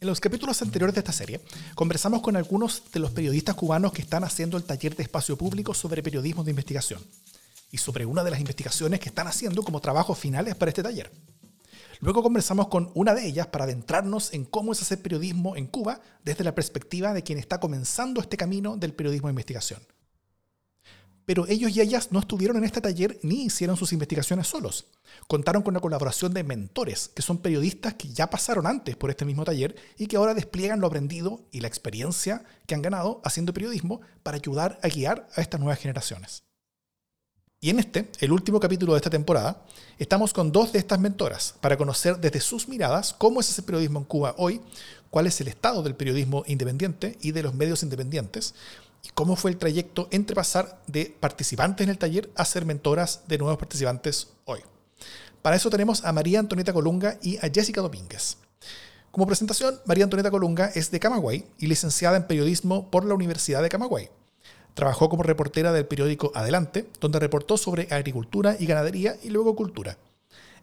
En los capítulos anteriores de esta serie, conversamos con algunos de los periodistas cubanos que están haciendo el taller de espacio público sobre periodismo de investigación y sobre una de las investigaciones que están haciendo como trabajos finales para este taller. Luego conversamos con una de ellas para adentrarnos en cómo es hacer periodismo en Cuba desde la perspectiva de quien está comenzando este camino del periodismo de investigación pero ellos y ellas no estuvieron en este taller ni hicieron sus investigaciones solos. Contaron con la colaboración de mentores, que son periodistas que ya pasaron antes por este mismo taller y que ahora despliegan lo aprendido y la experiencia que han ganado haciendo periodismo para ayudar a guiar a estas nuevas generaciones. Y en este, el último capítulo de esta temporada, estamos con dos de estas mentoras para conocer desde sus miradas cómo es ese periodismo en Cuba hoy, cuál es el estado del periodismo independiente y de los medios independientes, y cómo fue el trayecto entre pasar de participantes en el taller a ser mentoras de nuevos participantes hoy. Para eso tenemos a María Antonieta Colunga y a Jessica Domínguez. Como presentación, María Antonieta Colunga es de Camagüey y licenciada en periodismo por la Universidad de Camagüey. Trabajó como reportera del periódico Adelante, donde reportó sobre agricultura y ganadería y luego cultura.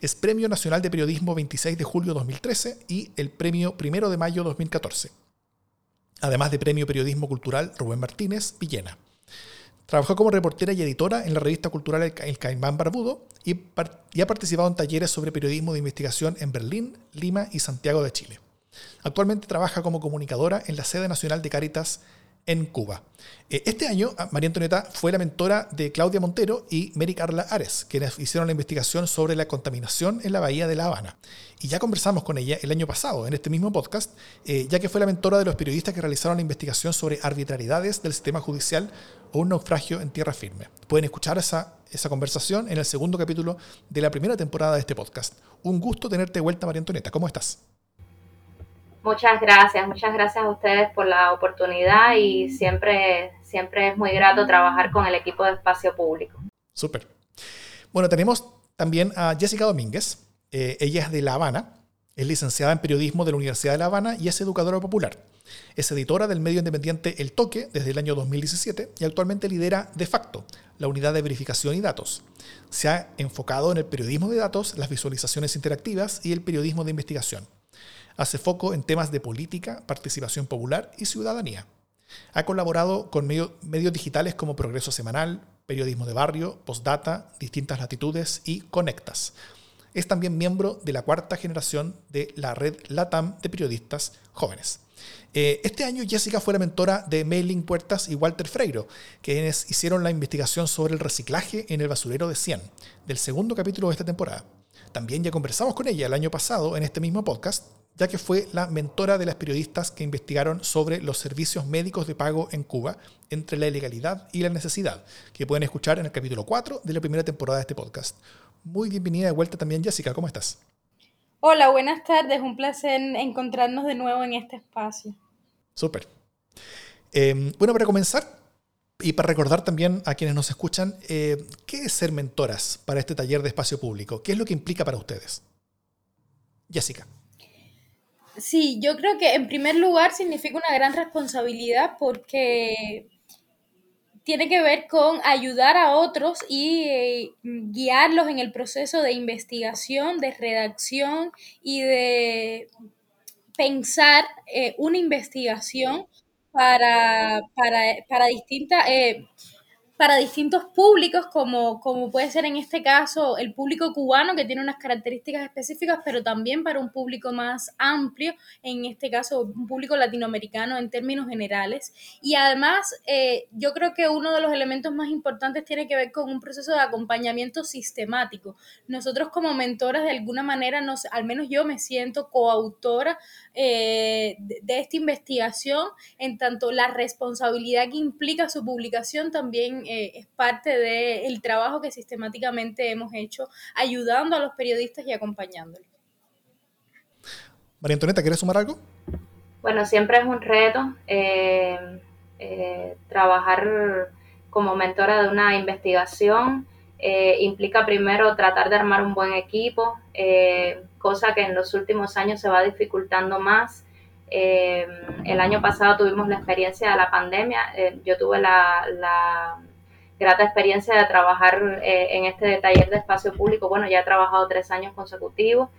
Es Premio Nacional de Periodismo 26 de julio 2013 y el Premio 1 de mayo 2014 además de Premio Periodismo Cultural Rubén Martínez Villena. Trabajó como reportera y editora en la revista cultural El Caimán Barbudo y, ha participado en talleres sobre periodismo de investigación en Berlín, Lima y Santiago de Chile. Actualmente trabaja como comunicadora en la sede nacional de Cáritas en Cuba. Eh, este año, ah, María Antonieta fue la mentora de Claudia Montero y Mary Carla Ares, quienes hicieron la investigación sobre la contaminación en la bahía de La Habana. Y ya conversamos con ella el año pasado, en este mismo podcast, eh, ya que fue la mentora de los periodistas que realizaron la investigación sobre arbitrariedades del sistema judicial o un naufragio en tierra firme. Pueden escuchar esa, esa conversación en el segundo capítulo de la primera temporada de este podcast. Un gusto tenerte de vuelta, María Antonieta. ¿Cómo estás? Muchas gracias, muchas gracias a ustedes por la oportunidad y siempre, siempre es muy grato trabajar con el equipo de espacio público. Súper. Bueno, tenemos también a Jessica Domínguez. Eh, ella es de La Habana, es licenciada en periodismo de la Universidad de La Habana y es educadora popular. Es editora del medio independiente El Toque desde el año 2017 y actualmente lidera De facto la unidad de verificación y datos. Se ha enfocado en el periodismo de datos, las visualizaciones interactivas y el periodismo de investigación hace foco en temas de política, participación popular y ciudadanía. Ha colaborado con medios digitales como Progreso Semanal, Periodismo de Barrio, Postdata, Distintas Latitudes y Conectas. Es también miembro de la cuarta generación de la red LATAM de periodistas jóvenes. Eh, este año Jessica fue la mentora de Mailing Puertas y Walter Freiro, quienes hicieron la investigación sobre el reciclaje en el basurero de Cien, del segundo capítulo de esta temporada. También ya conversamos con ella el año pasado en este mismo podcast ya que fue la mentora de las periodistas que investigaron sobre los servicios médicos de pago en Cuba entre la ilegalidad y la necesidad, que pueden escuchar en el capítulo 4 de la primera temporada de este podcast. Muy bienvenida de vuelta también, Jessica, ¿cómo estás? Hola, buenas tardes, un placer encontrarnos de nuevo en este espacio. Súper. Em, bueno, para comenzar, y para recordar también a quienes nos escuchan, eh, ¿qué es ser mentoras para este taller de espacio público? ¿Qué es lo que implica para ustedes? Jessica. Sí, yo creo que en primer lugar significa una gran responsabilidad porque tiene que ver con ayudar a otros y eh, guiarlos en el proceso de investigación, de redacción y de pensar eh, una investigación para, para, para distintas... Eh, para distintos públicos, como, como puede ser en este caso el público cubano, que tiene unas características específicas, pero también para un público más amplio, en este caso un público latinoamericano en términos generales. Y además, eh, yo creo que uno de los elementos más importantes tiene que ver con un proceso de acompañamiento sistemático. Nosotros como mentoras, de alguna manera, nos, al menos yo me siento coautora eh, de, esta investigación, en tanto la responsabilidad que implica su publicación también eh, es parte del trabajo que sistemáticamente hemos hecho ayudando a los periodistas y acompañándolos. María Antonieta, ¿quieres sumar algo? Bueno, siempre es un reto eh, eh, trabajar como mentora de una investigación. Eh, implica primero tratar de armar un buen equipo, cosa que en los últimos años se va dificultando más. el año pasado tuvimos la experiencia de la pandemia. yo tuve la, grata experiencia de trabajar en este taller de espacio público. Bueno, ya he trabajado tres años consecutivos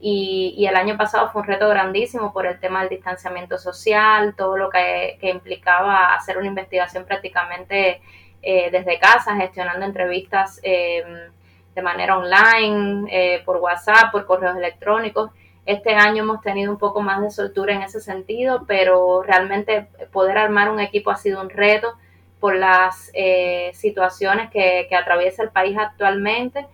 y, el año pasado fue un reto grandísimo por el tema del distanciamiento social, todo lo que, implicaba hacer una investigación prácticamente eh, desde casa, gestionando entrevistas em, de manera online, eh, por WhatsApp, por correos electrónicos. Este año hemos tenido un poco más de soltura en ese sentido, pero realmente poder armar un equipo ha sido un reto por las eh, situaciones que, que, atraviesa el país actualmente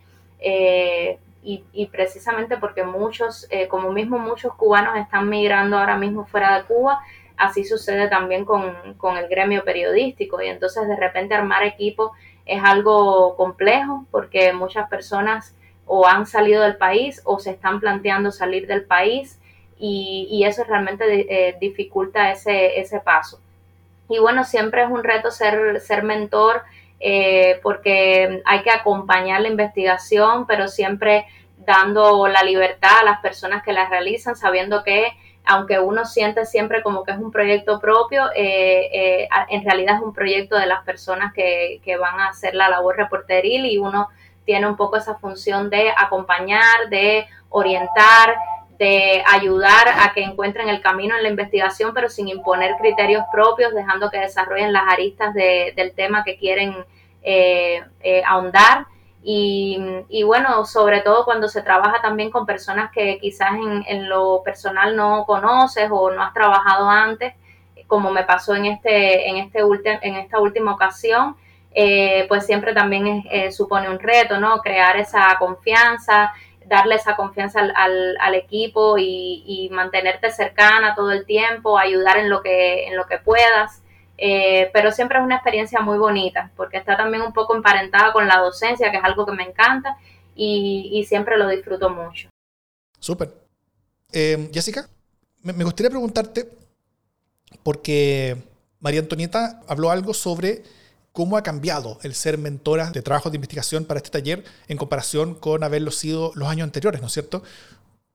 y, precisamente porque muchos, eh, como mismo muchos cubanos están migrando ahora mismo fuera de Cuba, así sucede también con, con el gremio periodístico y entonces de repente armar equipo es algo complejo porque muchas personas o han salido del país o se están planteando salir del país y, y eso realmente eh, dificulta ese, ese paso. Y bueno, siempre es un reto ser, ser mentor eh, porque hay que acompañar la investigación, pero siempre dando la libertad a las personas que la realizan, sabiendo que aunque uno siente siempre como que es un proyecto propio, eh, eh, en realidad es un proyecto de las personas que, que van a hacer la labor reporteril y uno tiene un poco esa función de acompañar, de orientar, de ayudar a que encuentren el camino en la investigación, pero sin imponer criterios propios, dejando que desarrollen las aristas del tema que quieren eh, eh, ahondar. Y, bueno, sobre todo cuando se trabaja también con personas que quizás en, lo personal no conoces o no has trabajado antes, como me pasó en, este, en, este en esta última ocasión, eh, pues siempre también supone un reto, ¿no? Crear esa confianza, darle esa confianza al, al, equipo y, mantenerte cercana todo el tiempo, ayudar en lo que, en lo que puedas. Eh, pero siempre es una experiencia muy bonita, porque está también un poco emparentada con la docencia, que es algo que me encanta y, siempre lo disfruto mucho. Súper. Eh, Jessica, me, me gustaría preguntarte, porque María Antonieta habló algo sobre ¿Cómo ha cambiado el ser mentora de trabajos de investigación para este taller en comparación con haberlo sido los años anteriores, ¿no es cierto?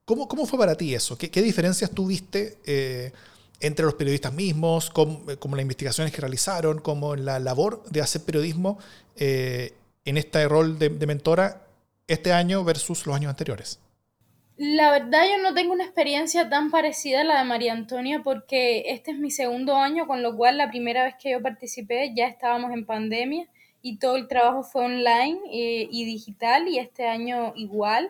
¿Cómo, cómo fue para ti eso? ¿Qué, qué diferencias tuviste eh, entre los periodistas mismos, como, las investigaciones que realizaron, como la labor de hacer periodismo eh, en este rol de mentora este año versus los años anteriores? La verdad yo no tengo una experiencia tan parecida a la de María Antonia porque este es mi segundo año, con lo cual la primera vez que yo participé ya estábamos en pandemia y todo el trabajo fue online eh, y digital y este año igual.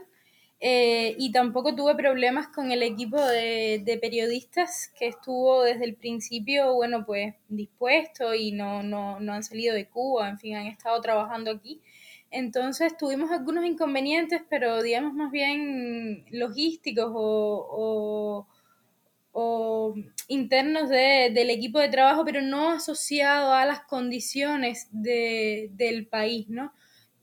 Eh, y tampoco tuve problemas con el equipo de, de, periodistas que estuvo desde el principio, bueno, pues dispuesto y no, no, no han salido de Cuba, en fin, han estado trabajando aquí. Entonces tuvimos algunos inconvenientes, pero digamos más bien logísticos o, internos del equipo de trabajo, pero no asociado a las condiciones del país, ¿no?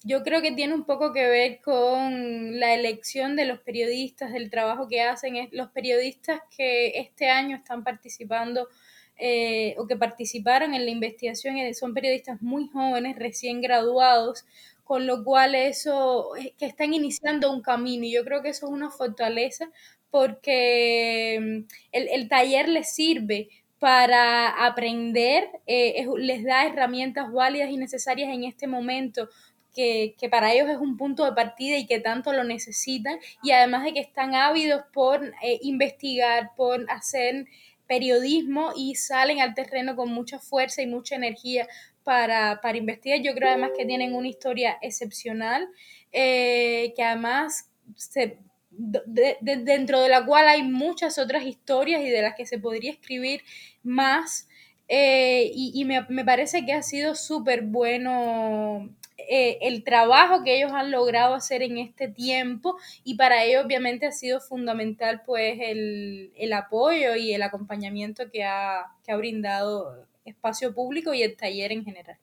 Yo creo que tiene un poco que ver con la elección de los periodistas, del trabajo que hacen. Los periodistas que este año están participando eh, o que participaron en la investigación eh, son periodistas muy jóvenes, recién graduados, con lo cual eso, eh, que están iniciando un camino y yo creo que eso es una fortaleza porque mm, el, taller les sirve para aprender, eh, les da herramientas válidas y necesarias en este momento que, para ellos es un punto de partida y que tanto lo necesitan, y además de que están ávidos por eh, investigar, por hacer periodismo y salen al terreno con mucha fuerza y mucha energía para, para investigar. Yo creo además que tienen una historia excepcional, eh, que además se, dentro de la cual hay muchas otras historias y de las que se podría escribir más. Eh, y, me, me, parece que ha sido súper bueno eh, el trabajo que ellos han logrado hacer en este tiempo y para ello obviamente ha sido fundamental pues el, el apoyo y el acompañamiento que ha, que ha brindado espacio público y el taller en general.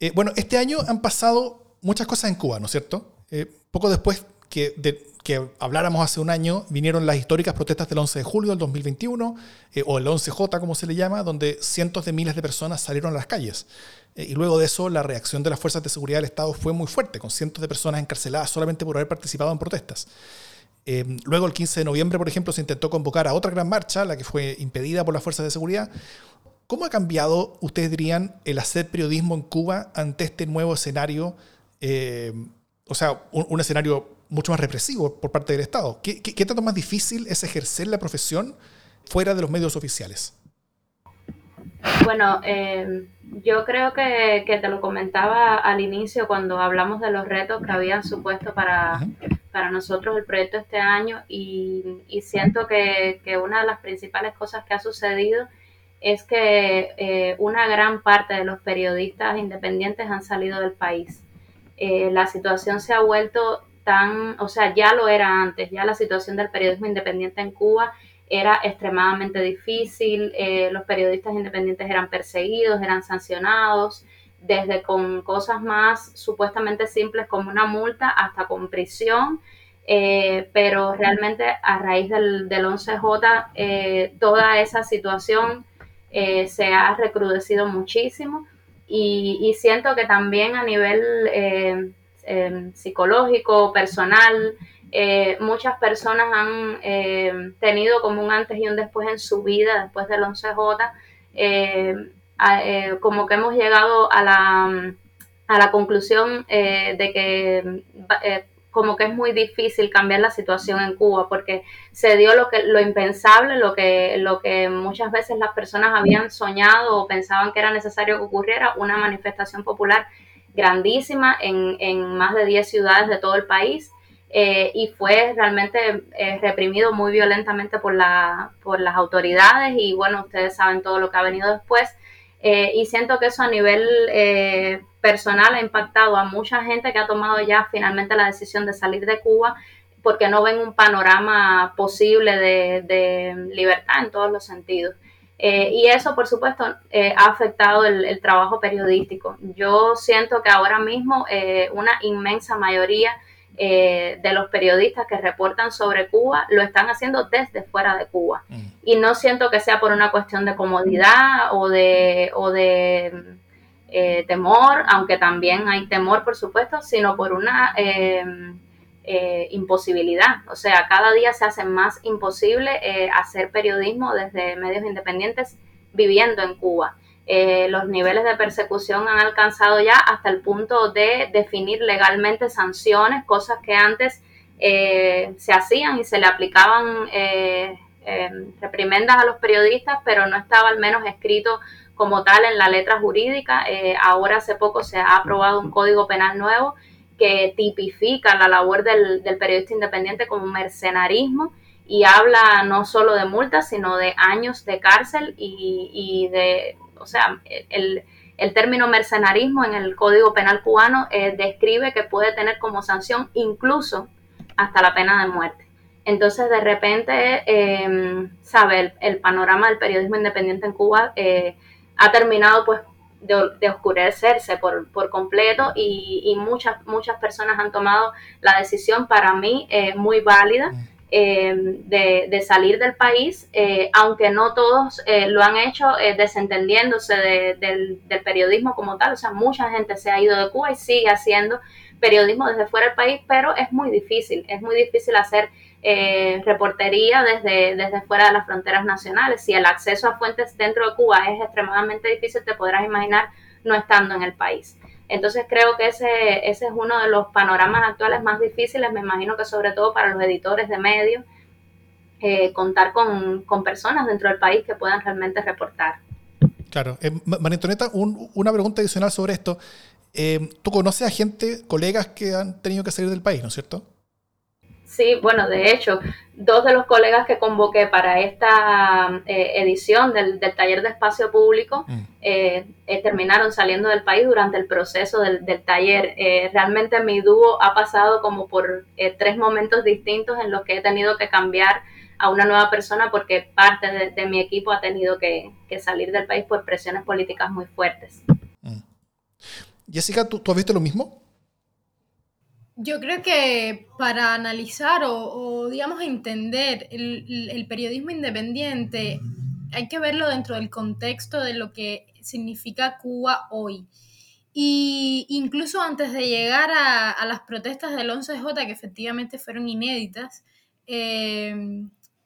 Eh, bueno, este año han pasado muchas cosas en Cuba, ¿no es cierto? Eh, poco después que, que habláramos hace un año, vinieron las históricas protestas del 11 de julio del 2021, eh, o el 11J como se le llama, donde cientos de miles de personas salieron a las calles. Eh, y luego de eso, la reacción de las fuerzas de seguridad del Estado fue muy fuerte, con cientos de personas encarceladas solamente por haber participado en protestas. Eh, luego, el 15 de noviembre, por ejemplo, se intentó convocar a otra gran marcha, la que fue impedida por las fuerzas de seguridad. ¿Cómo ha cambiado, ustedes dirían, el hacer periodismo en Cuba ante este nuevo escenario? o sea, un escenario mucho más represivo por parte del Estado. ¿Qué, tanto más difícil es ejercer la profesión fuera de los medios oficiales? Bueno, eh, yo creo que, te lo comentaba al inicio cuando hablamos de los retos que habían supuesto para, para nosotros el proyecto este año y, siento que, una de las principales cosas que ha sucedido es que eh, una gran parte de los periodistas independientes han salido del país. Eh, la situación se ha vuelto tan, o sea, ya lo era antes, ya la situación del periodismo independiente en Cuba era extremadamente difícil, eh, los periodistas independientes eran perseguidos, eran sancionados, desde con cosas más supuestamente simples como una multa hasta con prisión, eh, pero realmente a raíz del, 11J eh, toda esa situación se ha recrudecido muchísimo y, siento que también a nivel Em, psicológico, personal. Eh, muchas personas han em, tenido como un antes y un después en su vida después del 11J. Em, eh, como que hemos llegado a la, a la conclusión eh, de que como que es muy difícil cambiar la situación en Cuba porque se dio lo que lo impensable, lo que lo que muchas veces las personas habían soñado o pensaban que era necesario que ocurriera, una manifestación popular grandísima en, más de 10 ciudades de todo el país eh, y fue realmente eh, reprimido muy violentamente por, la, por las autoridades y bueno, ustedes saben todo lo que ha venido después. Eh, y siento que eso a nivel personal ha impactado a mucha gente que ha tomado ya finalmente la decisión de salir de Cuba porque no ven un panorama posible de libertad en todos los sentidos. Eh, y eso, por supuesto, eh, ha afectado el, trabajo periodístico. Yo siento que ahora mismo eh, una inmensa mayoría de los periodistas que reportan sobre Cuba lo están haciendo desde fuera de Cuba. Mm. Y no siento que sea por una cuestión de comodidad o de, o de temor, aunque también hay temor, por supuesto, sino por una eh, imposibilidad. O sea, cada día se hace más imposible eh, hacer periodismo desde medios independientes viviendo en Cuba. Eh, los niveles de persecución han alcanzado ya hasta el punto de definir legalmente sanciones, cosas que antes se hacían y se le aplicaban reprimendas a los periodistas, pero no estaba al menos escrito como tal en la letra jurídica. ahora hace poco se ha aprobado un código penal nuevo que tipifica la labor del, periodista independiente como mercenarismo y habla no solo de multas, sino de años de cárcel y, de, o sea, el, término mercenarismo en el Código Penal cubano eh, describe que puede tener como sanción incluso hasta la pena de muerte. Entonces, de repente, eh, sabe, el, panorama del periodismo independiente en Cuba eh, ha terminado pues de, oscurecerse por, por completo y, muchas, muchas personas han tomado la decisión para mí eh, muy válida eh, de, salir del país, eh, aunque no todos lo han hecho desentendiéndose del, del, periodismo como tal, o sea, mucha gente se ha ido de Cuba y sigue haciendo periodismo desde fuera del país, pero es muy difícil, es muy difícil hacer eh, reportería desde, desde fuera de las fronteras nacionales. Si el acceso a fuentes dentro de Cuba es extremadamente difícil, te podrás imaginar no estando en el país. Entonces creo que ese, ese es uno de los panoramas actuales más difíciles, me imagino que sobre todo para los editores de medios, eh, contar con, personas dentro del país que puedan realmente reportar. Claro. Eh, María Antonieta, una pregunta adicional sobre esto. Eh, ¿Tú conoces a gente, colegas que han tenido que salir del país, ¿no es cierto? Sí, bueno, de hecho, dos de los colegas que convoqué para esta eh, edición del, taller de espacio público mm. eh, eh, terminaron saliendo del país durante el proceso del, taller. realmente mi dúo ha pasado como por tres momentos distintos en los que he tenido que cambiar a una nueva persona porque parte de, mi equipo ha tenido que, salir del país por presiones políticas muy fuertes. Mm. Jessica, ¿tú, ¿tú has visto lo mismo? Yo creo que para analizar o, digamos, entender el, periodismo independiente, hay que verlo dentro del contexto de lo que significa Cuba hoy. Y incluso antes de llegar a, las protestas del 11J, que efectivamente fueron inéditas, eh,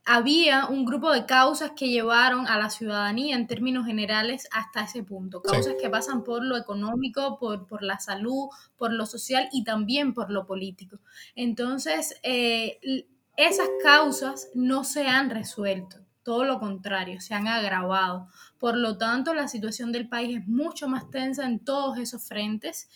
había un grupo de causas que llevaron a la ciudadanía en términos generales hasta ese punto. Causas que pasan por lo económico, por, por, la salud, por lo social y también por lo político. Entonces, eh, esas causas no se han resuelto. Todo lo contrario, se han agravado. Por lo tanto, la situación del país es mucho más tensa en todos esos frentes,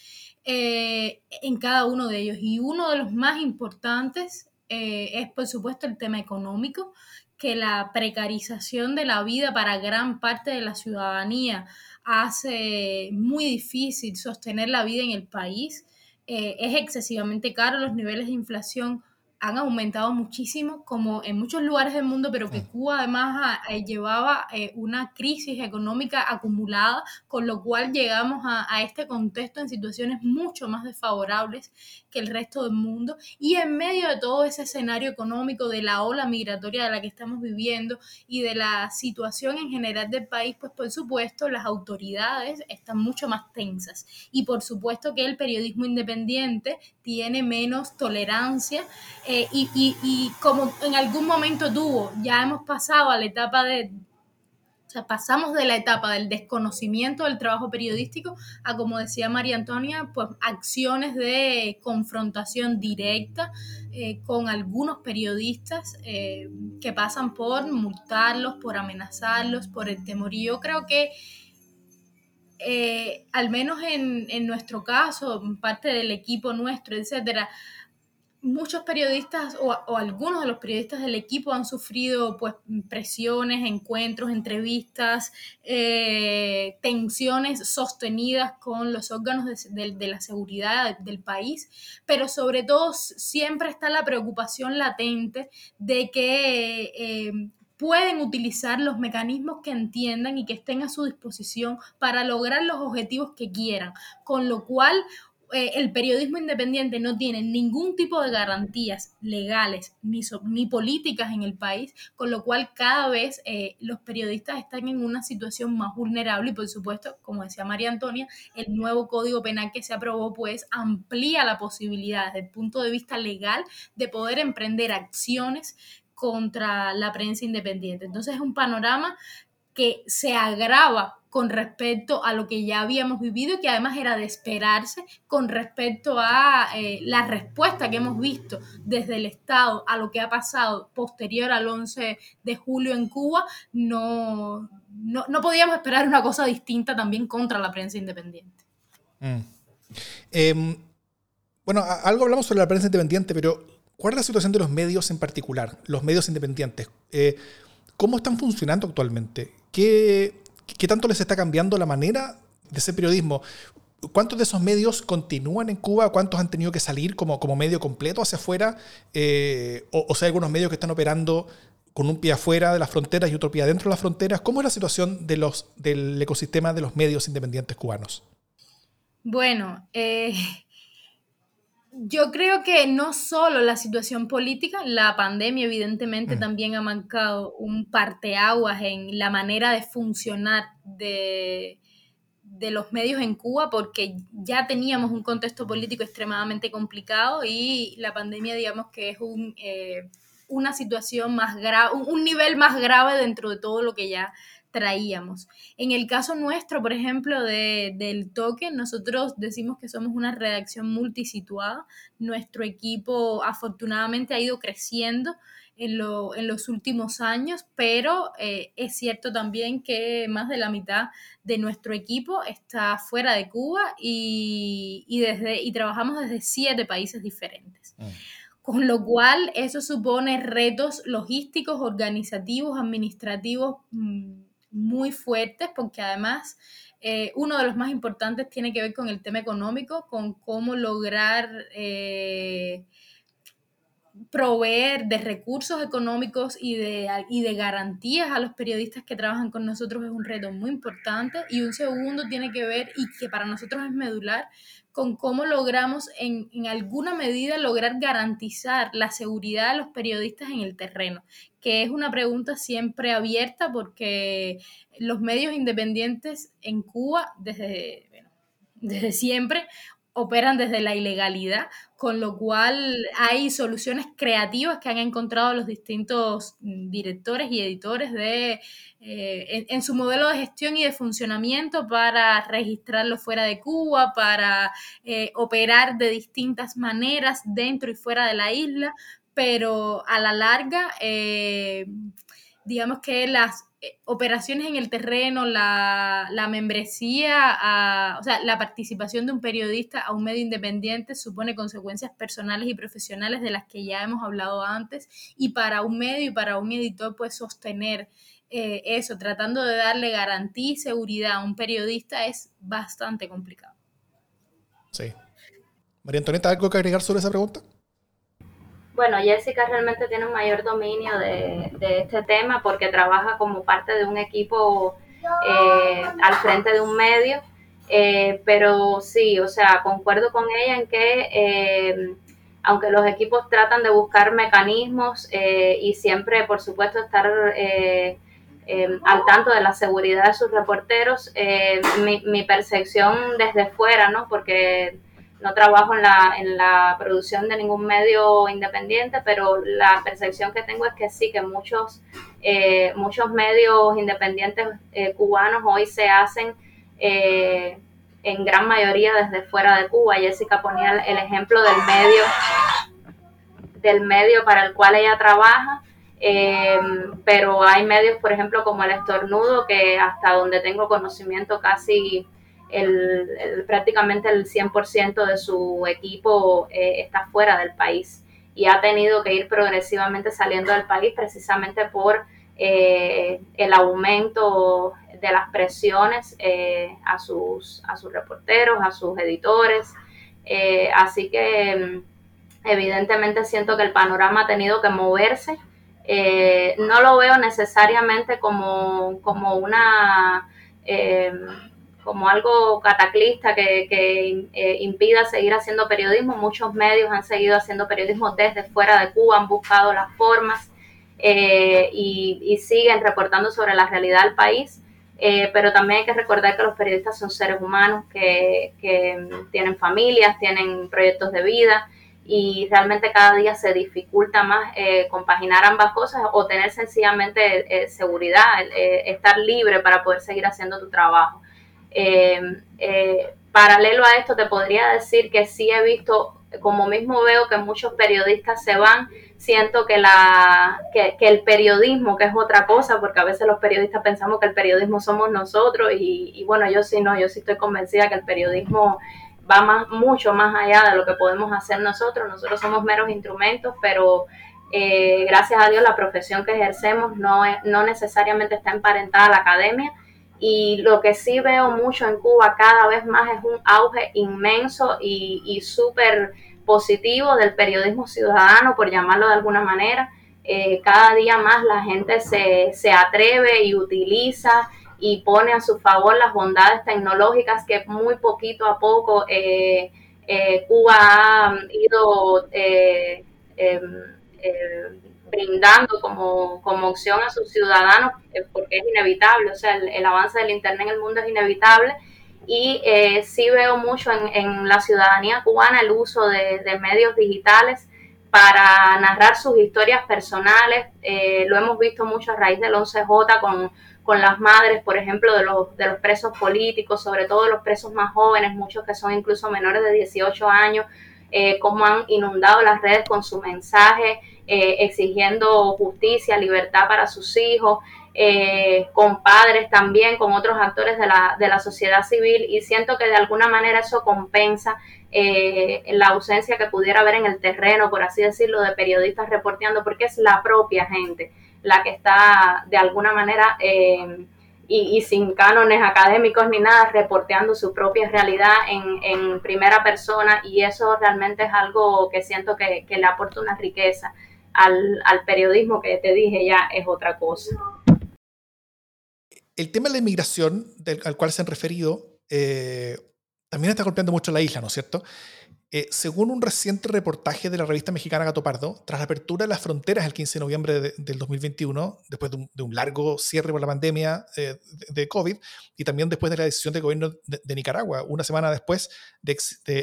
eh, en cada uno de ellos. Y uno de los más importantes eh, es por supuesto el tema económico, que la precarización de la vida para gran parte de la ciudadanía hace muy difícil sostener la vida en el país. Eh, es excesivamente caro, los niveles de inflación han aumentado muchísimo, como en muchos lugares del mundo, pero que Cuba además llevaba eh, una crisis económica acumulada, con lo cual llegamos a, a, este contexto en situaciones mucho más desfavorables que el resto del mundo. Y en medio de todo ese escenario económico, de la ola migratoria de la que estamos viviendo y de la situación en general del país, pues por supuesto las autoridades están mucho más tensas. Y por supuesto que el periodismo independiente tiene menos tolerancia eh, y, como en algún momento tuvo, ya hemos pasado a la etapa de, o sea, pasamos de la etapa del desconocimiento del trabajo periodístico a, como decía María Antonia, pues acciones de confrontación directa eh, con algunos periodistas eh, que pasan por multarlos, por amenazarlos, por el temor. Y yo creo que al menos en, en, nuestro caso, parte del equipo nuestro, etcétera, muchos periodistas o, algunos de los periodistas del equipo han sufrido pues presiones, encuentros, entrevistas, eh, tensiones sostenidas con los órganos de, la seguridad del país, pero sobre todo siempre está la preocupación latente de que eh, pueden utilizar los mecanismos que entiendan y que estén a su disposición para lograr los objetivos que quieran, con lo cual eh, el periodismo independiente no tiene ningún tipo de garantías legales ni, ni políticas en el país, con lo cual cada vez eh, los periodistas están en una situación más vulnerable y por supuesto, como decía María Antonia, el nuevo código penal que se aprobó pues amplía la posibilidad desde el punto de vista legal de poder emprender acciones contra la prensa independiente. Entonces es un panorama que se agrava con respecto a lo que ya habíamos vivido y que además era de esperarse con respecto a eh, la respuesta que hemos visto desde el Estado a lo que ha pasado posterior al 11 de julio en Cuba, no, no, podíamos esperar una cosa distinta también contra la prensa independiente. Mm. Em, bueno, algo hablamos sobre la prensa independiente, pero ¿cuál es la situación de los medios en particular, los medios independientes? Eh, ¿Cómo están funcionando actualmente? ¿Qué, ¿Qué tanto les está cambiando la manera de hacer periodismo? ¿Cuántos de esos medios continúan en Cuba? ¿Cuántos han tenido que salir como, como medio completo hacia afuera? Eh, o, sea, algunos medios que están operando con un pie afuera de las fronteras y otro pie adentro de las fronteras. ¿Cómo es la situación de los, del ecosistema de los medios independientes cubanos? Bueno, eh, yo creo que no solo la situación política, la pandemia evidentemente mm. también ha marcado un parteaguas en la manera de funcionar de, de los medios en Cuba, porque ya teníamos un contexto político extremadamente complicado y la pandemia, digamos que es un, eh, una situación más grave, un nivel más grave dentro de todo lo que ya traíamos. En el caso nuestro, por ejemplo, de, del toque, nosotros decimos que somos una redacción multisituada. Nuestro equipo afortunadamente ha ido creciendo en, los últimos años, pero eh, es cierto también que más de la mitad de nuestro equipo está fuera de Cuba y, desde, y trabajamos desde siete países diferentes. Mm. Con lo cual, eso supone retos logísticos, organizativos, administrativos mm, muy fuertes porque además eh, uno de los más importantes tiene que ver con el tema económico, con cómo lograr eh, proveer de recursos económicos y de, y de garantías a los periodistas que trabajan con nosotros es un reto muy importante. Y un segundo tiene que ver, y que para nosotros es medular, con cómo logramos en, en, alguna medida lograr garantizar la seguridad de los periodistas en el terreno, que es una pregunta siempre abierta porque los medios independientes en Cuba desde, bueno, desde siempre operan desde la ilegalidad, con lo cual hay soluciones creativas que han encontrado los distintos directores y editores de, eh, en, su modelo de gestión y de funcionamiento para registrarlo fuera de Cuba, para eh, operar de distintas maneras dentro y fuera de la isla, pero a la larga, eh, digamos que las eh, operaciones en el terreno, la, membresía, o sea, la participación de un periodista a un medio independiente supone consecuencias personales y profesionales de las que ya hemos hablado antes y para un medio y para un editor pues sostener eh, eso, tratando de darle garantía y seguridad a un periodista es bastante complicado. Sí. María Antonieta, ¿algo que agregar sobre esa pregunta? Bueno, Jessica realmente tiene un mayor dominio de, este tema porque trabaja como parte de un equipo eh, al frente de un medio, eh, pero sí, o sea, concuerdo con ella en que eh, aunque los equipos tratan de buscar mecanismos y siempre, por supuesto, estar al tanto de la seguridad de sus reporteros, mi, mi percepción desde fuera, ¿no? Porque no trabajo en la, en la producción de ningún medio independiente, pero la percepción que tengo es que sí, que muchos, eh, muchos medios independientes eh, cubanos hoy se hacen eh, en gran mayoría desde fuera de Cuba. Jessica ponía el ejemplo del medio, del medio para el cual ella trabaja. pero hay medios, por ejemplo, como el estornudo, que hasta donde tengo conocimiento casi el, prácticamente el 100% de su equipo eh, está fuera del país y ha tenido que ir progresivamente saliendo del país precisamente por eh, el aumento de las presiones eh, a, sus, a sus reporteros, a sus editores. así que evidentemente siento que el panorama ha tenido que moverse. no lo veo necesariamente como, como una como algo cataclista que, eh, impida seguir haciendo periodismo. Muchos medios han seguido haciendo periodismo desde fuera de Cuba, han buscado las formas eh, y, siguen reportando sobre la realidad del país. Eh, pero también hay que recordar que los periodistas son seres humanos que, que tienen familias, tienen proyectos de vida y realmente cada día se dificulta más compaginar ambas cosas o tener sencillamente seguridad, estar libre para poder seguir haciendo tu trabajo. Eh, eh, paralelo a esto, te podría decir que sí he visto, como mismo veo que muchos periodistas se van, siento que, la, que, el periodismo, que es otra cosa, porque a veces los periodistas pensamos que el periodismo somos nosotros y, bueno, yo sí no, yo sí estoy convencida que el periodismo va más, mucho más allá de lo que podemos hacer nosotros. Nosotros somos meros instrumentos, pero eh, gracias a Dios la profesión que ejercemos no, no necesariamente está emparentada a la academia y lo que sí veo mucho en Cuba cada vez más es un auge inmenso y, súper positivo del periodismo ciudadano, por llamarlo de alguna manera. Eh, cada día más la gente se, atreve y utiliza y pone a su favor las bondades tecnológicas que muy poquito a poco eh, eh, Cuba ha ido em, brindando como, como opción a sus ciudadanos, eh, porque es inevitable, o sea, el, avance del Internet en el mundo es inevitable. Y eh, sí veo mucho en, en, la ciudadanía cubana el uso de, medios digitales para narrar sus historias personales. Eh, lo hemos visto mucho a raíz del 11J con, con las madres, por ejemplo, de los, de los presos políticos, sobre todo los presos más jóvenes, muchos que son incluso menores de 18 años, eh, cómo han inundado las redes con su mensaje, eh, exigiendo justicia, libertad para sus hijos, eh, con padres también, con otros actores de la, de la sociedad civil y siento que de alguna manera eso compensa eh, la ausencia que pudiera haber en el terreno, por así decirlo, de periodistas reporteando, porque es la propia gente la que está de alguna manera y, sin cánones académicos ni nada, reporteando su propia realidad en, primera persona y eso realmente es algo que siento que, le aporta una riqueza al, periodismo que te dije ya es otra cosa. El tema de la inmigración al cual se han referido eh, también está golpeando mucho la isla, ¿no es cierto? Eh, según un reciente reportaje de la revista mexicana Gato Pardo, tras la apertura de las fronteras el 15 de noviembre del 2021, después de un, largo cierre por la pandemia eh, de, COVID, y también después de la decisión del gobierno de, Nicaragua, una semana después de,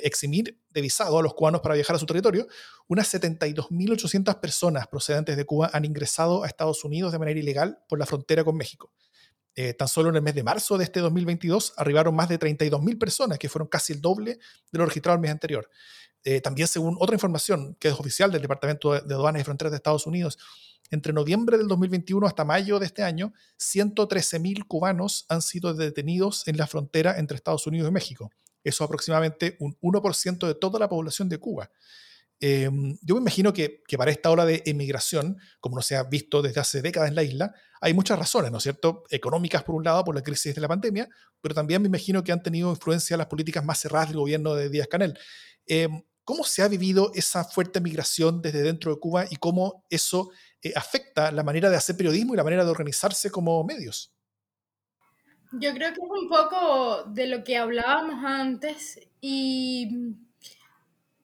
eximir de visado a los cubanos para viajar a su territorio, unas 72.800 personas procedentes de Cuba han ingresado a Estados Unidos de manera ilegal por la frontera con México. Eh, tan solo en el mes de marzo de este 2022 arribaron más de 32.000 personas, que fueron casi el doble de lo registrado el mes anterior. Eh, también según otra información que es oficial del Departamento de Aduanas y Fronteras de Estados Unidos, entre noviembre del 2021 hasta mayo de este año, 113.000 cubanos han sido detenidos en la frontera entre Estados Unidos y México. Eso es aproximadamente un 1% de toda la población de Cuba. Em, yo me imagino que, para esta ola de emigración, como no se ha visto desde hace décadas en la isla, hay muchas razones, ¿no es cierto? Económicas por un lado, por la crisis de la pandemia, pero también me imagino que han tenido influencia las políticas más cerradas del gobierno de Díaz Canel. Em, ¿Cómo se ha vivido esa fuerte migración desde dentro de Cuba y cómo eso eh, afecta la manera de hacer periodismo y la manera de organizarse como medios? Yo creo que es un poco de lo que hablábamos antes y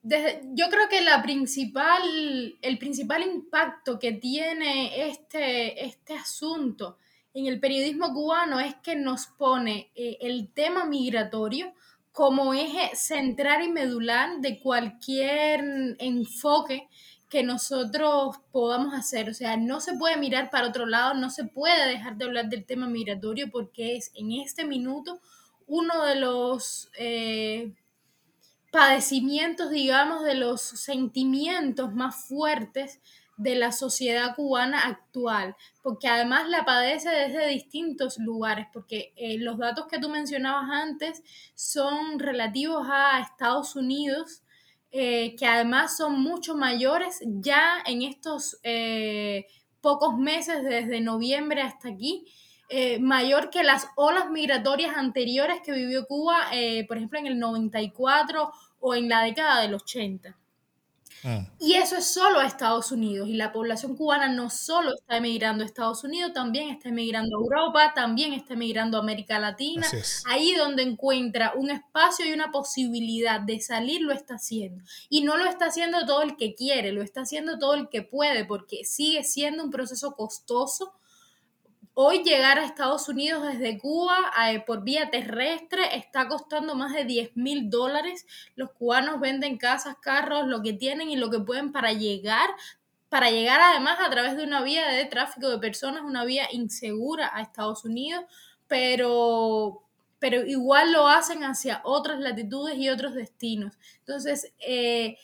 yo creo que la principal, el principal impacto que tiene este, este asunto en el periodismo cubano es que nos pone eh, el tema migratorio como eje central y medular de cualquier enfoque que nosotros podamos hacer. O sea, no se puede mirar para otro lado, no se puede dejar de hablar del tema migratorio porque es en este minuto uno de los... Eh, padecimientos, digamos, de los sentimientos más fuertes de la sociedad cubana actual, porque además la padece desde distintos lugares, porque eh, los datos que tú mencionabas antes son relativos a Estados Unidos, eh, que además son mucho mayores ya en estos eh, pocos meses, desde noviembre hasta aquí, mayor que las olas migratorias anteriores que vivió Cuba, por ejemplo, en el 94 o en la década del 80. Ah. Y eso es solo a Estados Unidos. Y la población cubana no solo está emigrando a Estados Unidos, también está emigrando a Europa, también está emigrando a América Latina. Ahí donde encuentra un espacio y una posibilidad de salir, lo está haciendo. Y no lo está haciendo todo el que quiere, lo está haciendo todo el que puede, porque sigue siendo un proceso costoso Hoy llegar a Estados Unidos desde Cuba eh, por vía terrestre está costando más de 10 mil dólares. Los cubanos venden casas, carros, lo que tienen y lo que pueden para llegar, para llegar además a través de una vía de tráfico de personas, una vía insegura a Estados Unidos, pero, pero igual lo hacen hacia otras latitudes y otros destinos. Entonces, eh,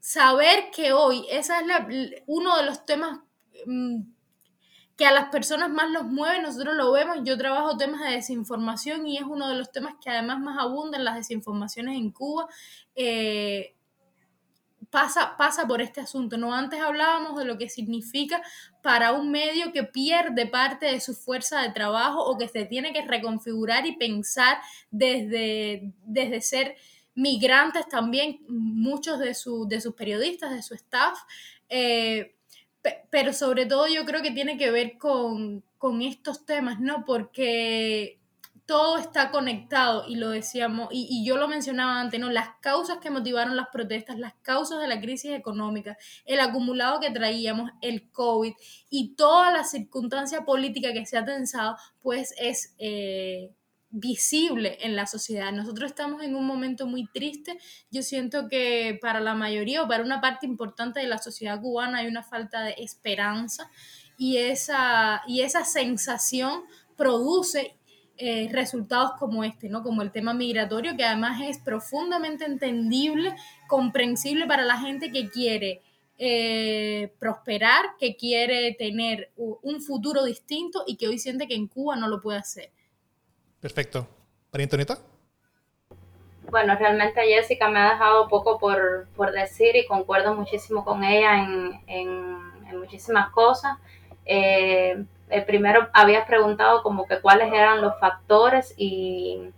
saber que hoy, esa es la, uno de los temas... Mm, que a las personas más los mueve, nosotros lo vemos, yo trabajo temas de desinformación y es uno de los temas que además más abundan las desinformaciones en Cuba. Eh, pasa, pasa por este asunto. No antes hablábamos de lo que significa para un medio que pierde parte de su fuerza de trabajo o que se tiene que reconfigurar y pensar desde, desde ser migrantes también, muchos de, de sus periodistas, de su staff. Eh, pero sobre todo yo creo que tiene que ver con, estos temas, ¿no? Porque todo está conectado y lo decíamos, y, yo lo mencionaba antes, ¿no? Las causas que motivaron las protestas, las causas de la crisis económica, el acumulado que traíamos, el COVID y toda la circunstancia política que se ha tensado, pues es... Eh, visible en la sociedad. Nosotros estamos en un momento muy triste. Yo siento que para la mayoría o para una parte importante de la sociedad cubana hay una falta de esperanza y esa, y esa sensación produce eh, resultados como este, ¿no? Como el tema migratorio, que además es profundamente entendible, comprensible para la gente que quiere eh, prosperar, que quiere tener un futuro distinto y que hoy siente que en Cuba no lo puede hacer. Perfecto. ¿María Antonieta? Bueno, realmente Jessica me ha dejado poco por, decir y concuerdo muchísimo con ella en, muchísimas cosas. Eh, primero habías preguntado como que cuáles eran los factores y,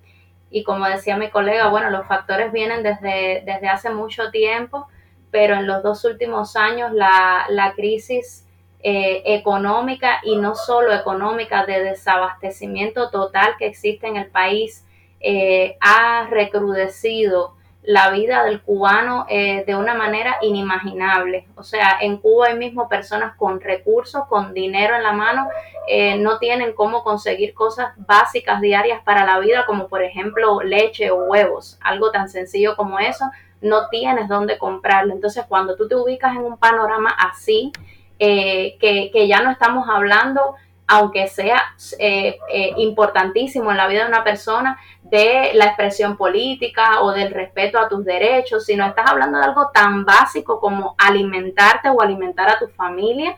y como decía mi colega, bueno, los factores vienen desde, desde hace mucho tiempo, pero en los dos últimos años la, la crisis eh, económica y no solo económica de desabastecimiento total que existe en el país eh, ha recrudecido la vida del cubano eh, de una manera inimaginable. O sea, en Cuba hay mismo personas con recursos, con dinero en la mano, no tienen cómo conseguir cosas básicas diarias para la vida, como por ejemplo leche o huevos, algo tan sencillo como eso, no tienes dónde comprarlo. Entonces, cuando tú te ubicas en un panorama así, eh, que, ya no estamos hablando, aunque sea eh, eh, importantísimo en la vida de una persona, de la expresión política o del respeto a tus derechos, sino estás hablando de algo tan básico como alimentarte o alimentar a tu familia.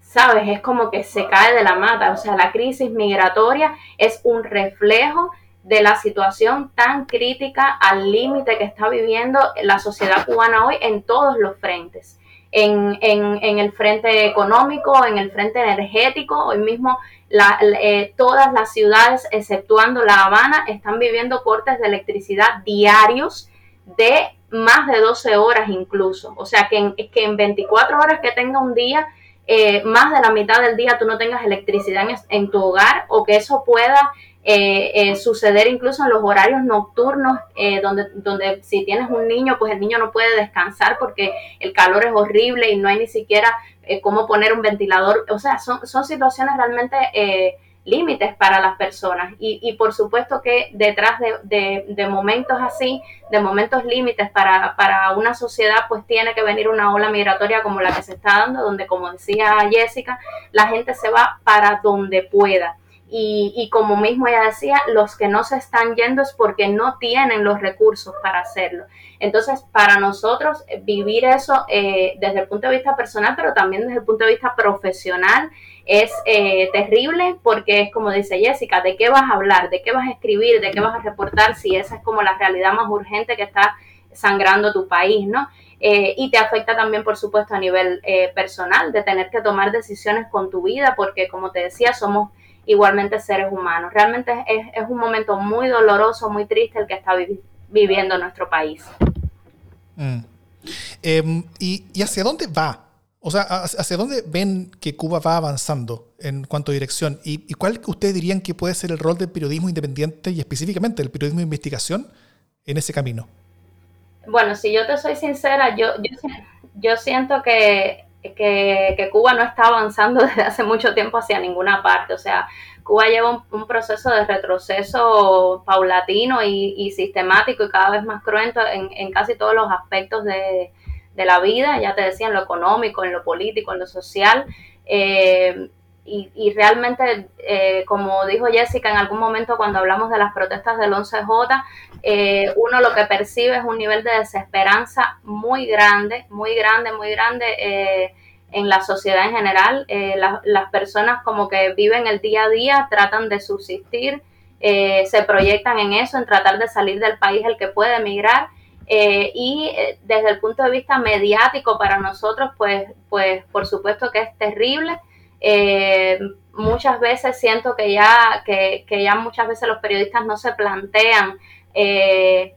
sabes, es como que se cae de la mata, o sea, la crisis migratoria es un reflejo de la situación tan crítica al límite que está viviendo la sociedad cubana hoy en todos los frentes en, en, el frente económico, en el frente energético. Hoy mismo eh, todas las ciudades, exceptuando La Habana, están viviendo cortes de electricidad diarios de más de 12 horas incluso. O sea, que en, que en 24 horas que tenga un día, eh, más de la mitad del día tú no tengas electricidad en, en tu hogar o que eso pueda eh, eh, suceder incluso en los horarios nocturnos, eh, donde, donde si tienes un niño, pues el niño no puede descansar porque el calor es horrible y no hay ni siquiera cómo poner un ventilador. O sea, son, son situaciones realmente límites para las personas. Y, y, por supuesto que detrás de, de, momentos así, de momentos límites para, para, una sociedad, pues tiene que venir una ola migratoria como la que se está dando, donde, como decía Jessica, la gente se va para donde pueda. Y, como mismo ella decía, los que no se están yendo es porque no tienen los recursos para hacerlo. Entonces, para nosotros eh, vivir eso eh, desde el punto de vista personal, pero también desde el punto de vista profesional, es eh, terrible porque es como dice Jessica, ¿de qué vas a hablar? ¿De qué vas a escribir? ¿De qué vas a reportar? Si esa es como la realidad más urgente que está sangrando tu país, ¿no? y te afecta también, por supuesto, a nivel personal, de tener que tomar decisiones con tu vida, porque como te decía, somos igualmente seres humanos. Realmente es, es un momento muy doloroso, muy triste el que está viviendo nuestro país. Mm. Em, y, ¿Y hacia dónde va? O sea, ¿hacia dónde ven que Cuba va avanzando en cuanto a dirección? ¿Y, y cuál ustedes dirían que puede ser el rol del periodismo independiente y específicamente el periodismo de investigación en ese camino? Bueno, si yo te soy sincera, yo, yo, yo siento que que, Cuba no está avanzando desde hace mucho tiempo hacia ninguna parte. O sea, Cuba lleva un, proceso de retroceso paulatino y, sistemático y cada vez más cruento en, casi todos los aspectos de, la vida, ya te decía, en lo económico, en lo político, en lo social. Eh, y, realmente, eh, como dijo Jessica en algún momento cuando hablamos de las protestas del 11J, eh, uno lo que percibe es un nivel de desesperanza muy grande, muy grande, muy grande eh, en la sociedad en general. las personas como que viven el día a día, tratan de subsistir, se proyectan en eso, en tratar de salir del país el que puede emigrar. y desde el punto de vista mediático para nosotros, pues, pues por supuesto que es terrible. Eh, muchas veces siento que ya, que, ya muchas veces los periodistas no se plantean, eh,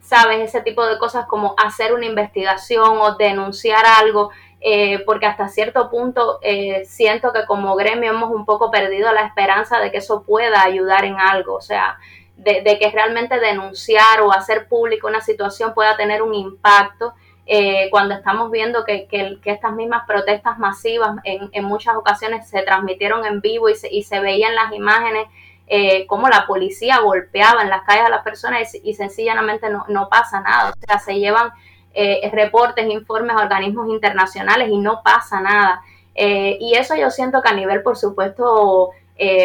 sabes, ese tipo de cosas como hacer una investigación o denunciar algo, eh, porque hasta cierto punto siento que como gremio hemos un poco perdido la esperanza de que eso pueda ayudar en algo, o sea, de que realmente denunciar o hacer público una situación pueda tener un impacto eh, cuando estamos viendo que, estas mismas protestas masivas en, en, muchas ocasiones se transmitieron en vivo y se, y se veían las imágenes eh, como la policía golpeaba en las calles a las personas y, sencillamente no, no, pasa nada. O sea, se llevan eh, reportes, informes a organismos internacionales y no pasa nada. y eso yo siento que a nivel, por supuesto,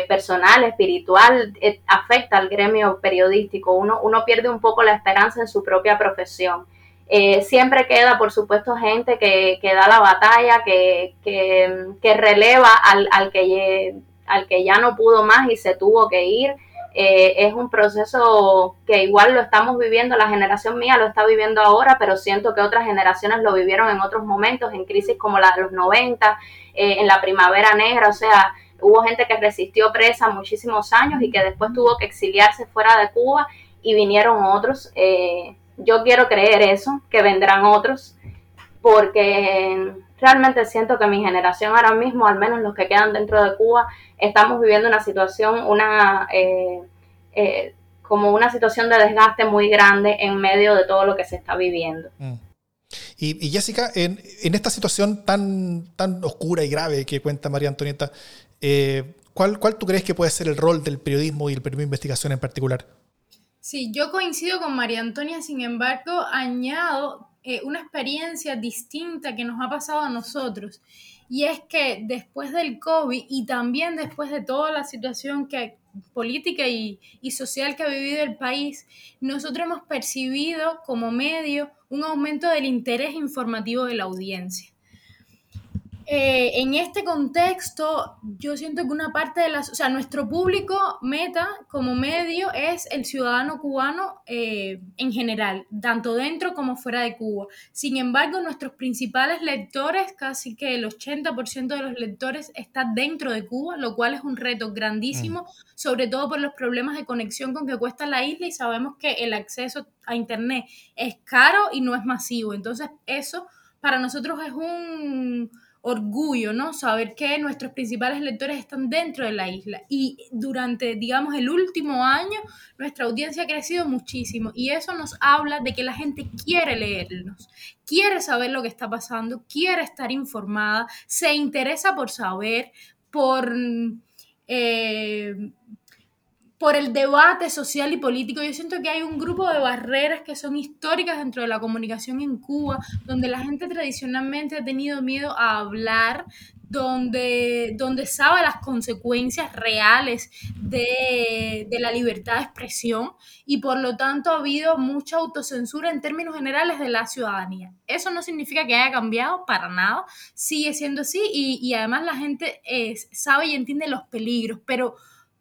personal, espiritual, afecta al gremio periodístico. Uno, uno pierde un poco la esperanza en su propia profesión. Eh, siempre queda, por supuesto, gente que, que da la batalla, que, que, releva al, al, que, al que ya no pudo más y se tuvo que ir. Eh, es un proceso que igual lo estamos viviendo, la generación mía lo está viviendo ahora, pero siento que otras generaciones lo vivieron en otros momentos, en crisis como la de los 90, eh, en la primavera negra, o sea, hubo gente que resistió presa muchísimos años y que después tuvo que exiliarse fuera de Cuba y vinieron otros. Eh, yo quiero creer eso, que vendrán otros, porque realmente siento que mi generación ahora mismo, al menos los que quedan dentro de Cuba, estamos viviendo una situación, una eh, eh, como una situación de desgaste muy grande en medio de todo lo que se está viviendo. Mm. Y, Jessica, en, esta situación tan, tan oscura y grave que cuenta María Antonieta, eh, ¿cuál, ¿cuál tú crees que puede ser el rol del periodismo y el periodismo de investigación en particular? Sí, yo coincido con María Antonia, sin embargo, añado una experiencia distinta que nos ha pasado a nosotros y es que después del COVID y también después de toda la situación que, política y, y social que ha vivido el país, nosotros hemos percibido como medio un aumento del interés informativo de la audiencia. Eh, en este contexto, yo siento que una parte de las, o sea, nuestro público meta como medio es el ciudadano cubano eh, en general, tanto dentro como fuera de Cuba. Sin embargo, nuestros principales lectores, casi que el 80% de los lectores está dentro de Cuba, lo cual es un reto grandísimo, mm. sobre todo por los problemas de conexión con que cuesta la isla y sabemos que el acceso a Internet es caro y no es masivo. Entonces, eso para nosotros es un orgullo, ¿no? Saber que nuestros principales lectores están dentro de la isla. Y durante, digamos, el último año, nuestra audiencia ha crecido muchísimo. Y eso nos habla de que la gente quiere leernos, quiere saber lo que está pasando, quiere estar informada, se interesa por saber, por... Eh, por el debate social y político. Yo siento que hay un grupo de barreras que son históricas dentro de la comunicación en Cuba, donde la gente tradicionalmente ha tenido miedo a hablar, donde, donde sabe las consecuencias reales de, de, la libertad de expresión y por lo tanto ha habido mucha autocensura en términos generales de la ciudadanía. Eso no significa que haya cambiado para nada, sigue siendo así y, y además la gente sabe y entiende los peligros, pero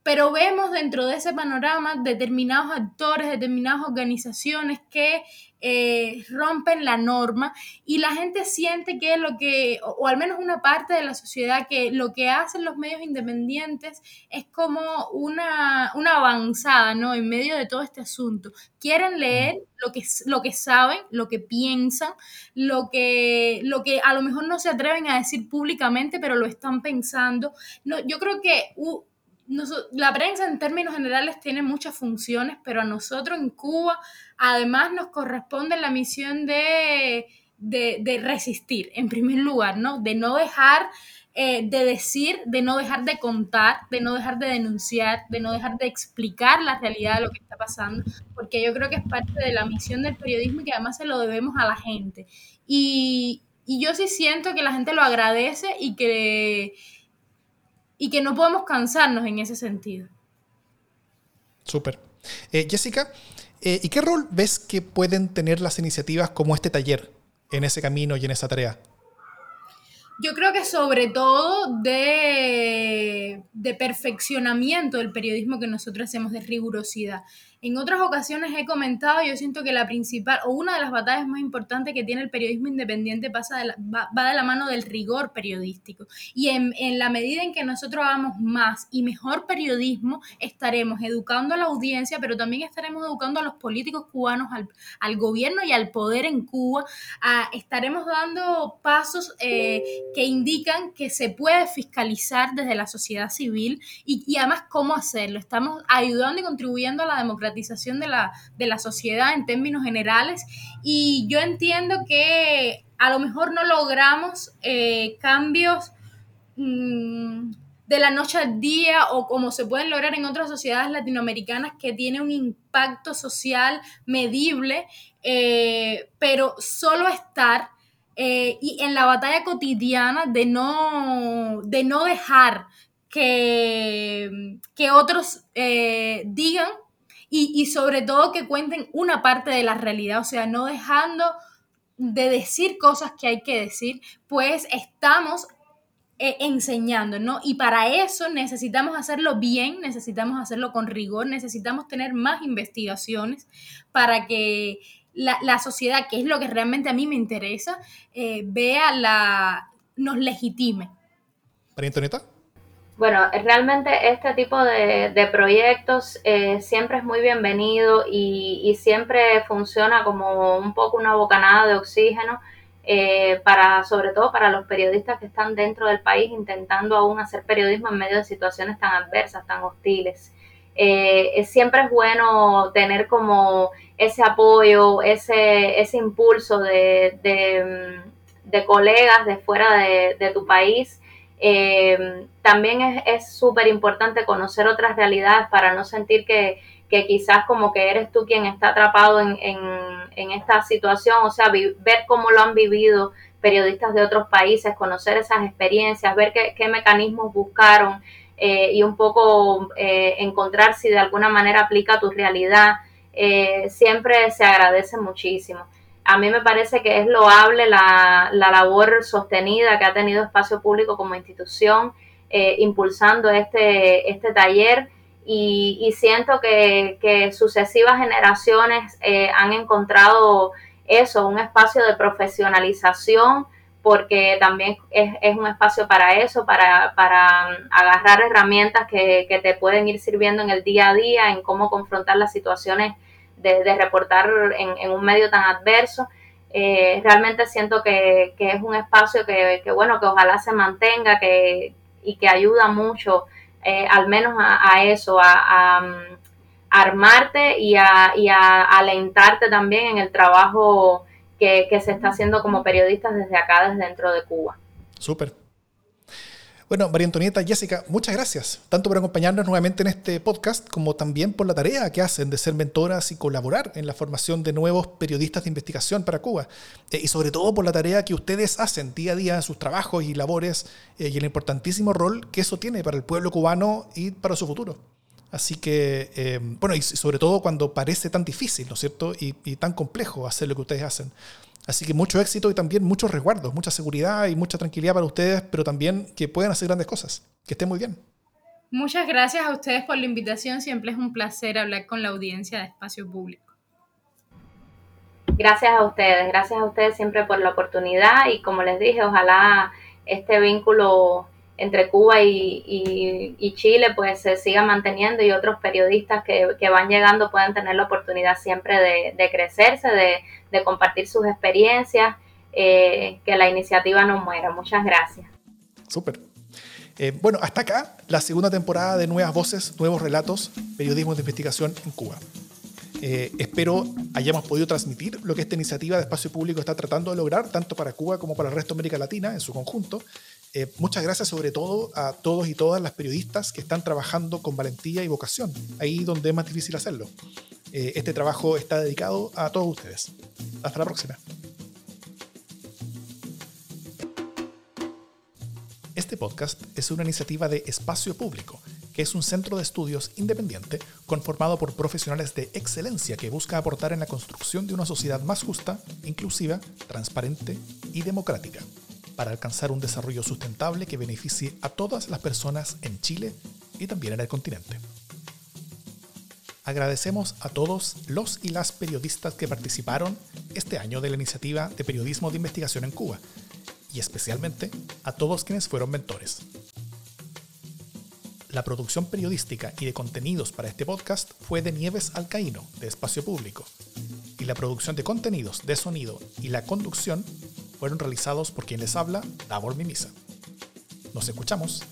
pero vemos dentro de ese panorama determinados actores, determinadas organizaciones que eh, rompen la norma y la gente siente que lo que, o, al menos una parte de la sociedad, que lo que hacen los medios independientes es como una, una avanzada, ¿no? En medio de todo este asunto. Quieren leer lo que, lo que saben, lo que piensan, lo que, lo que a lo mejor no se atreven a decir públicamente, pero lo están pensando. No, yo creo que la prensa en términos generales tiene muchas funciones, pero a nosotros en Cuba además nos corresponde la misión de, resistir, en primer lugar, ¿no? De no dejar eh, de decir, de no dejar de contar, de no dejar de denunciar, de no dejar de explicar la realidad de lo que está pasando, porque yo creo que es parte de la misión del periodismo y que además se lo debemos a la gente. Y, y yo sí siento que la gente lo agradece y que y que no podemos cansarnos en ese sentido. Súper. Eh, Jessica, eh, ¿y qué rol ves que pueden tener las iniciativas como este taller en ese camino y en esa tarea? Yo creo que sobre todo de, de perfeccionamiento del periodismo que nosotros hacemos, de rigurosidad. En otras ocasiones he comentado, yo siento que la principal o una de las batallas más importantes que tiene el periodismo independiente pasa va, de la mano del rigor periodístico. Y en, la medida en que nosotros hagamos más y mejor periodismo, estaremos educando a la audiencia, pero también estaremos educando a los políticos cubanos, al, gobierno y al poder en Cuba. estaremos dando pasos eh, que indican que se puede fiscalizar desde la sociedad civil y, y además cómo hacerlo. Estamos ayudando y contribuyendo a la democracia de la, de la sociedad en términos generales. Y yo entiendo que a lo mejor no logramos eh, cambios mm, de la noche al día o como se pueden lograr en otras sociedades latinoamericanas que tiene un impacto social medible, eh, pero solo estar eh, y en la batalla cotidiana de no, de no dejar que, que otros digan y, sobre todo que cuenten una parte de la realidad, o sea, no dejando de decir cosas que hay que decir, pues estamos eh, enseñando, ¿no? Y para eso necesitamos hacerlo bien, necesitamos hacerlo con rigor, necesitamos tener más investigaciones para que la, sociedad, que es lo que realmente a mí me interesa, eh, vea la, nos legitime. María Antonieta. Bueno, realmente este tipo de, proyectos eh, siempre es muy bienvenido y, siempre funciona como un poco una bocanada de oxígeno eh, para, sobre todo para los periodistas que están dentro del país intentando aún hacer periodismo en medio de situaciones tan adversas, tan hostiles. Eh, siempre es bueno tener como ese apoyo, ese, ese impulso de, de, colegas de fuera de tu país eh, también es súper importante conocer otras realidades para no sentir que, quizás como que eres tú quien está atrapado en, en, esta situación, o sea, ver cómo lo han vivido periodistas de otros países, conocer esas experiencias, ver qué, mecanismos buscaron eh, y un poco eh, encontrar si de alguna manera aplica tu realidad, siempre se agradece muchísimo a mí me parece que es loable la, labor sostenida que ha tenido Espacio Público como institución eh, impulsando este, este taller. Y, siento que, sucesivas generaciones eh, han encontrado eso, un espacio de profesionalización porque también es, un espacio para eso, para, para um, agarrar herramientas que, te pueden ir sirviendo en el día a día, en cómo confrontar las situaciones de, reportar en, un medio tan adverso. Eh, realmente siento que, es un espacio que, bueno, que ojalá se mantenga que, y que ayuda mucho, eh, al menos a, eso, a, mm, armarte y a, y a alentarte también en el trabajo que, que se está haciendo como periodistas desde acá, desde dentro de Cuba. Súper. Bueno, María Antonieta, Jessica, muchas gracias, tanto por acompañarnos nuevamente en este podcast, como también por la tarea que hacen de ser mentoras y colaborar en la formación de nuevos periodistas de investigación para Cuba. Eh, y sobre todo por la tarea que ustedes hacen día a día en sus trabajos y labores eh, y el importantísimo rol que eso tiene para el pueblo cubano y para su futuro. Así que, eh, bueno, y sobre todo cuando parece tan difícil, ¿no es cierto? Y, y tan complejo hacer lo que ustedes hacen. Así que mucho éxito y también muchos resguardos, mucha seguridad y mucha tranquilidad para ustedes, pero también que puedan hacer grandes cosas. Que estén muy bien. Muchas gracias a ustedes por la invitación. Siempre es un placer hablar con la audiencia de Espacio Público. Gracias a ustedes, gracias a ustedes siempre por la oportunidad y como les dije, ojalá este vínculo entre Cuba y, Chile pues se siga manteniendo y otros periodistas que, van llegando puedan tener la oportunidad siempre de, crecerse, de, compartir sus experiencias, eh, que la iniciativa no muera. Muchas gracias. Súper. Eh, bueno, hasta acá la segunda temporada de Nuevas Voces, Nuevos Relatos, Periodismo de Investigación en Cuba. Eh, espero hayamos podido transmitir lo que esta iniciativa de espacio público está tratando de lograr, tanto para Cuba como para el resto de América Latina en su conjunto, eh, muchas gracias sobre todo a todos y todas las periodistas que están trabajando con valentía y vocación, ahí donde es más difícil hacerlo. Eh, este trabajo está dedicado a todos ustedes. Hasta la próxima. Este podcast es una iniciativa de Espacio Público, que es un centro de estudios independiente conformado por profesionales de excelencia que busca aportar en la construcción de una sociedad más justa, inclusiva, transparente y democrática para alcanzar un desarrollo sustentable que beneficie a todas las personas en Chile y también en el continente. Agradecemos a todos los y las periodistas que participaron este año de la iniciativa de periodismo de investigación en Cuba y especialmente a todos quienes fueron mentores. La producción periodística y de contenidos para este podcast fue de Nieves Alcaíno, de Espacio Público, y la producción de contenidos de sonido y la conducción fueron realizados por quien les habla, Davor Mimisa. Nos escuchamos